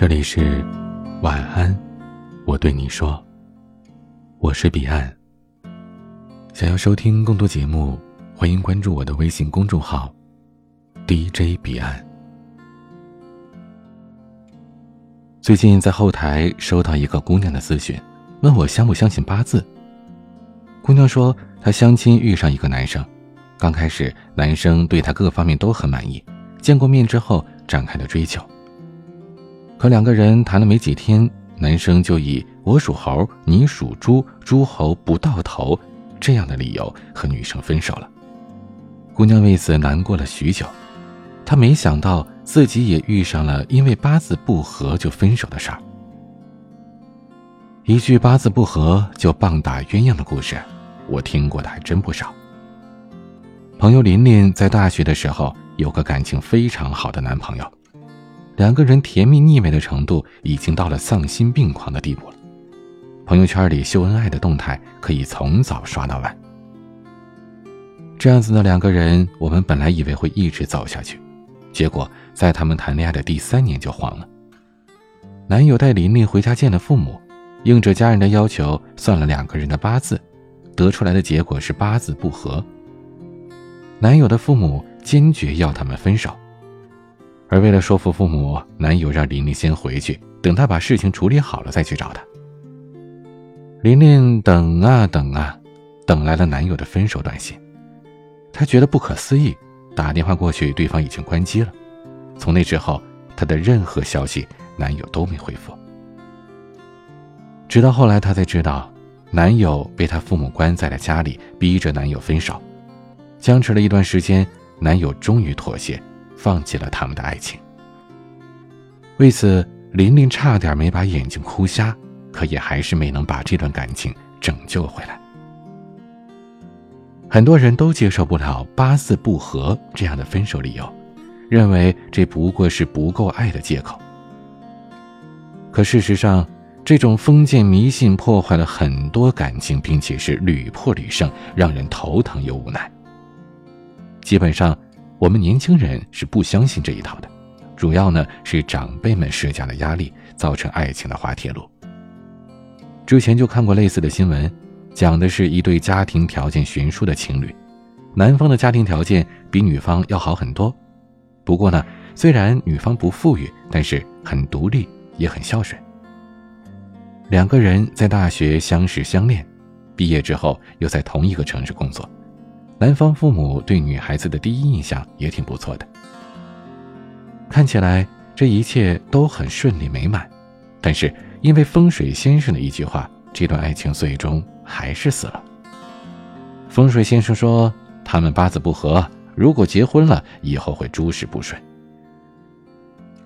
这里是晚安，我对你说，我是彼岸。想要收听更多节目，欢迎关注我的微信公众号 DJ 彼岸。最近在后台收到一个姑娘的咨询，问我相不相信八字。姑娘说，她相亲遇上一个男生，刚开始男生对她各方面都很满意，见过面之后展开了追求。可两个人谈了没几天，男生就以“我属猴，你属猪，猪猴不到头”这样的理由和女生分手了。姑娘为此难过了许久，她没想到自己也遇上了因为八字不合就分手的事儿。一句八字不合就棒打鸳鸯的故事，我听过的还真不少。朋友琳琳在大学的时候有个感情非常好的男朋友。两个人甜蜜腻味的程度已经到了丧心病狂的地步了。朋友圈里秀恩爱的动态可以从早刷到晚。这样子的两个人，我们本来以为会一直走下去，结果在他们谈恋爱的第三年就黄了。男友带琳琳回家见了父母，应着家人的要求算了两个人的八字，得出来的结果是八字不合。男友的父母坚决要他们分手。而为了说服父母，男友让琳琳先回去，等他把事情处理好了再去找他。琳琳等啊等啊，等来了男友的分手短信。她觉得不可思议，打电话过去，对方已经关机了。从那之后，她的任何消息，男友都没回复。直到后来，她才知道，男友被她父母关在了家里，逼着男友分手。僵持了一段时间，男友终于妥协。放弃了他们的爱情。为此，琳琳差点没把眼睛哭瞎，可也还是没能把这段感情拯救回来。很多人都接受不了八字不合这样的分手理由，认为这不过是不够爱的借口。可事实上，这种封建迷信破坏了很多感情，并且是屡破屡胜，让人头疼又无奈。基本上。我们年轻人是不相信这一套的，主要呢是长辈们施加的压力，造成爱情的滑铁卢。之前就看过类似的新闻，讲的是一对家庭条件悬殊的情侣，男方的家庭条件比女方要好很多，不过呢，虽然女方不富裕，但是很独立，也很孝顺。两个人在大学相识相恋，毕业之后又在同一个城市工作。男方父母对女孩子的第一印象也挺不错的，看起来这一切都很顺利美满，但是因为风水先生的一句话，这段爱情最终还是死了。风水先生说他们八字不合，如果结婚了以后会诸事不顺。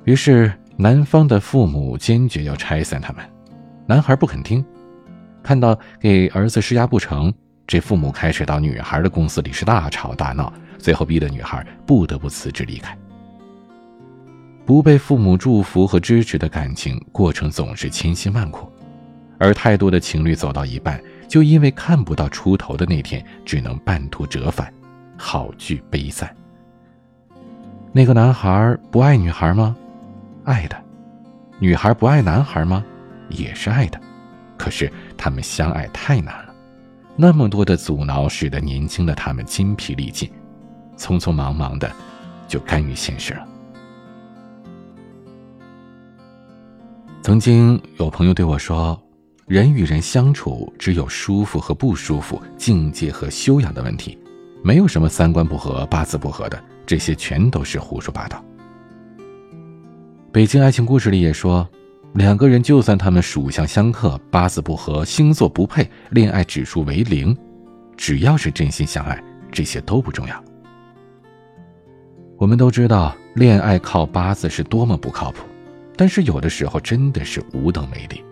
于是男方的父母坚决要拆散他们，男孩不肯听，看到给儿子施压不成。这父母开始到女孩的公司里是大吵大闹，最后逼得女孩不得不辞职离开。不被父母祝福和支持的感情过程总是千辛万苦，而太多的情侣走到一半，就因为看不到出头的那天，只能半途折返，好聚悲散。那个男孩不爱女孩吗？爱的。女孩不爱男孩吗？也是爱的。可是他们相爱太难了。那么多的阻挠，使得年轻的他们筋疲力尽，匆匆忙忙的就甘于现实了。曾经有朋友对我说：“人与人相处，只有舒服和不舒服，境界和修养的问题，没有什么三观不合、八字不合的，这些全都是胡说八道。”北京爱情故事里也说。两个人就算他们属相相克、八字不合、星座不配、恋爱指数为零，只要是真心相爱，这些都不重要。我们都知道恋爱靠八字是多么不靠谱，但是有的时候真的是无能为力。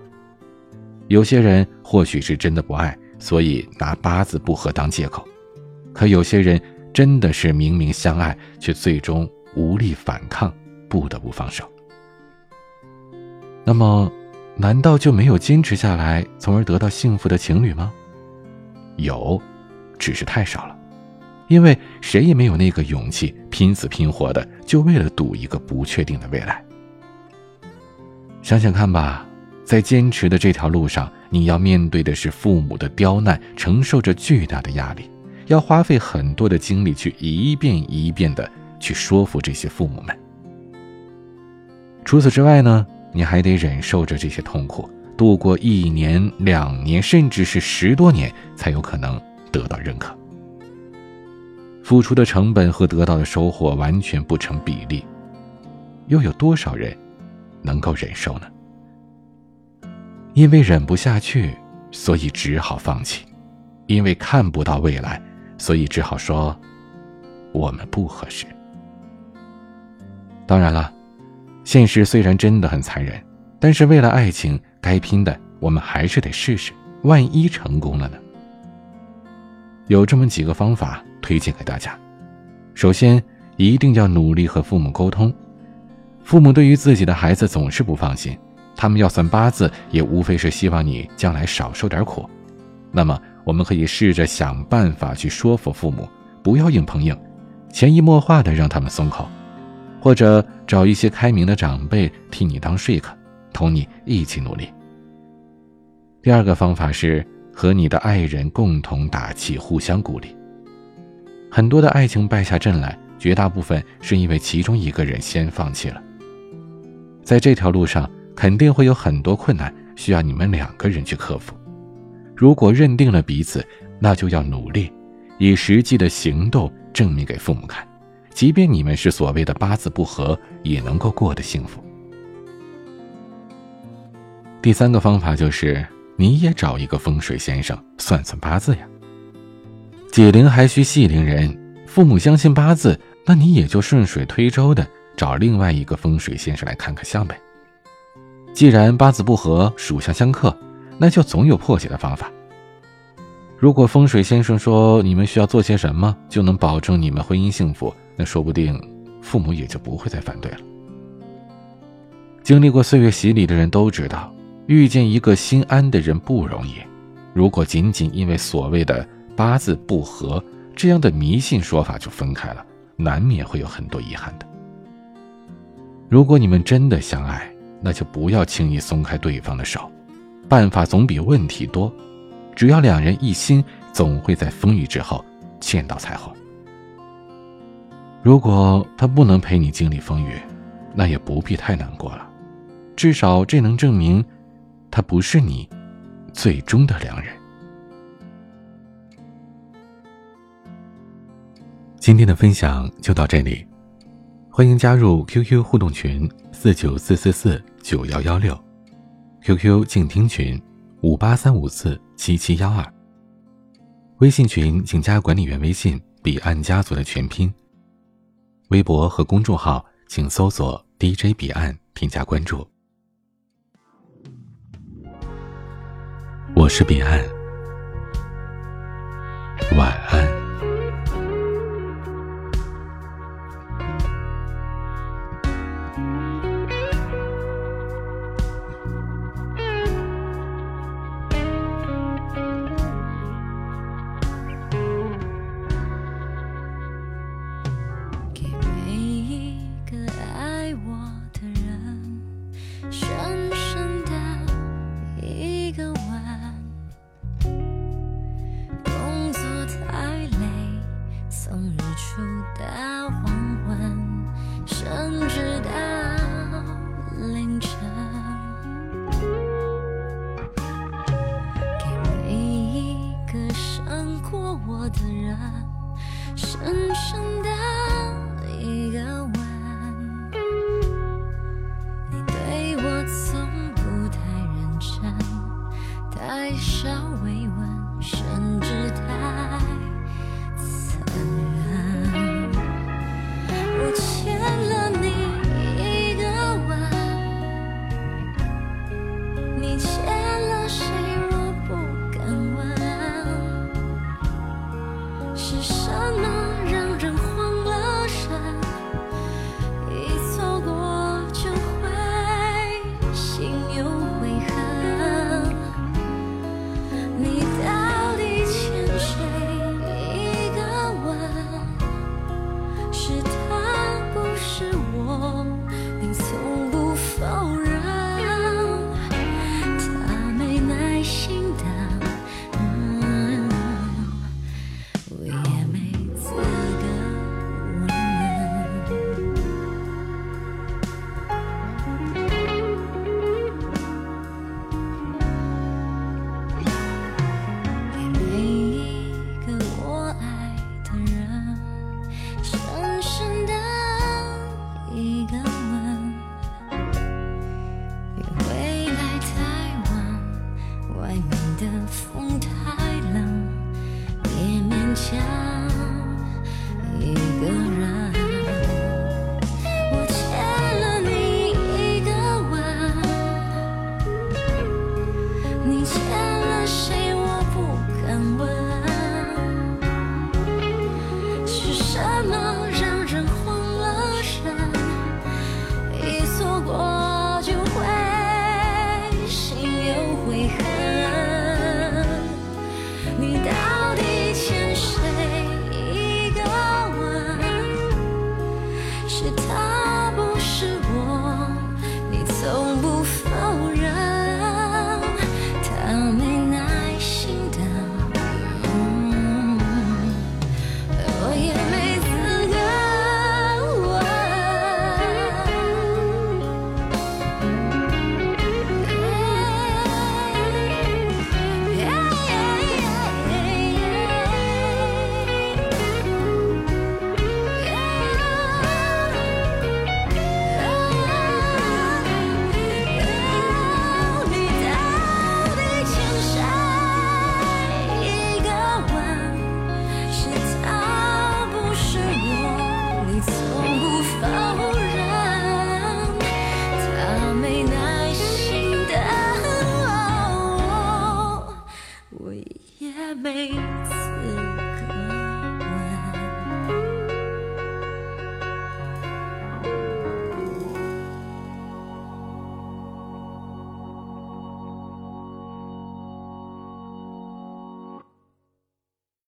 有些人或许是真的不爱，所以拿八字不合当借口；可有些人真的是明明相爱，却最终无力反抗，不得不放手。那么，难道就没有坚持下来，从而得到幸福的情侣吗？有，只是太少了，因为谁也没有那个勇气，拼死拼活的就为了赌一个不确定的未来。想想看吧，在坚持的这条路上，你要面对的是父母的刁难，承受着巨大的压力，要花费很多的精力去一遍一遍的去说服这些父母们。除此之外呢，你还得忍受着这些痛苦，度过一年、两年，甚至是十多年，才有可能得到认可。付出的成本和得到的收获完全不成比例，又有多少人能够忍受呢？因为忍不下去，所以只好放弃；因为看不到未来，所以只好说我们不合适。当然了，现实虽然真的很残忍，但是为了爱情，该拼的我们还是得试试。万一成功了呢？有这么几个方法。推荐给大家，首先一定要努力和父母沟通。父母对于自己的孩子总是不放心，他们要算八字，也无非是希望你将来少受点苦。那么，我们可以试着想办法去说服父母，不要硬碰硬，潜移默化的让他们松口，或者找一些开明的长辈替你当说客，同你一起努力。第二个方法是和你的爱人共同打气，互相鼓励。很多的爱情败下阵来，绝大部分是因为其中一个人先放弃了。在这条路上，肯定会有很多困难，需要你们两个人去克服。如果认定了彼此，那就要努力，以实际的行动证明给父母看，即便你们是所谓的八字不合，也能够过得幸福。第三个方法就是，你也找一个风水先生算算八字呀。解铃还需系铃人，父母相信八字，那你也就顺水推舟的找另外一个风水先生来看看相呗。既然八字不合，属相相克，那就总有破解的方法。如果风水先生说你们需要做些什么就能保证你们婚姻幸福，那说不定父母也就不会再反对了。经历过岁月洗礼的人都知道，遇见一个心安的人不容易。如果仅仅因为所谓的……八字不合这样的迷信说法就分开了，难免会有很多遗憾的。如果你们真的相爱，那就不要轻易松开对方的手，办法总比问题多。只要两人一心，总会在风雨之后见到彩虹。如果他不能陪你经历风雨，那也不必太难过了，至少这能证明，他不是你最终的良人。今天的分享就到这里，欢迎加入 QQ 互动群四九四四四九幺幺六，QQ 静听群五八三五四七七幺二，微信群请加管理员微信彼岸家族的全拼，微博和公众号请搜索 DJ 彼岸添加关注。我是彼岸，晚安。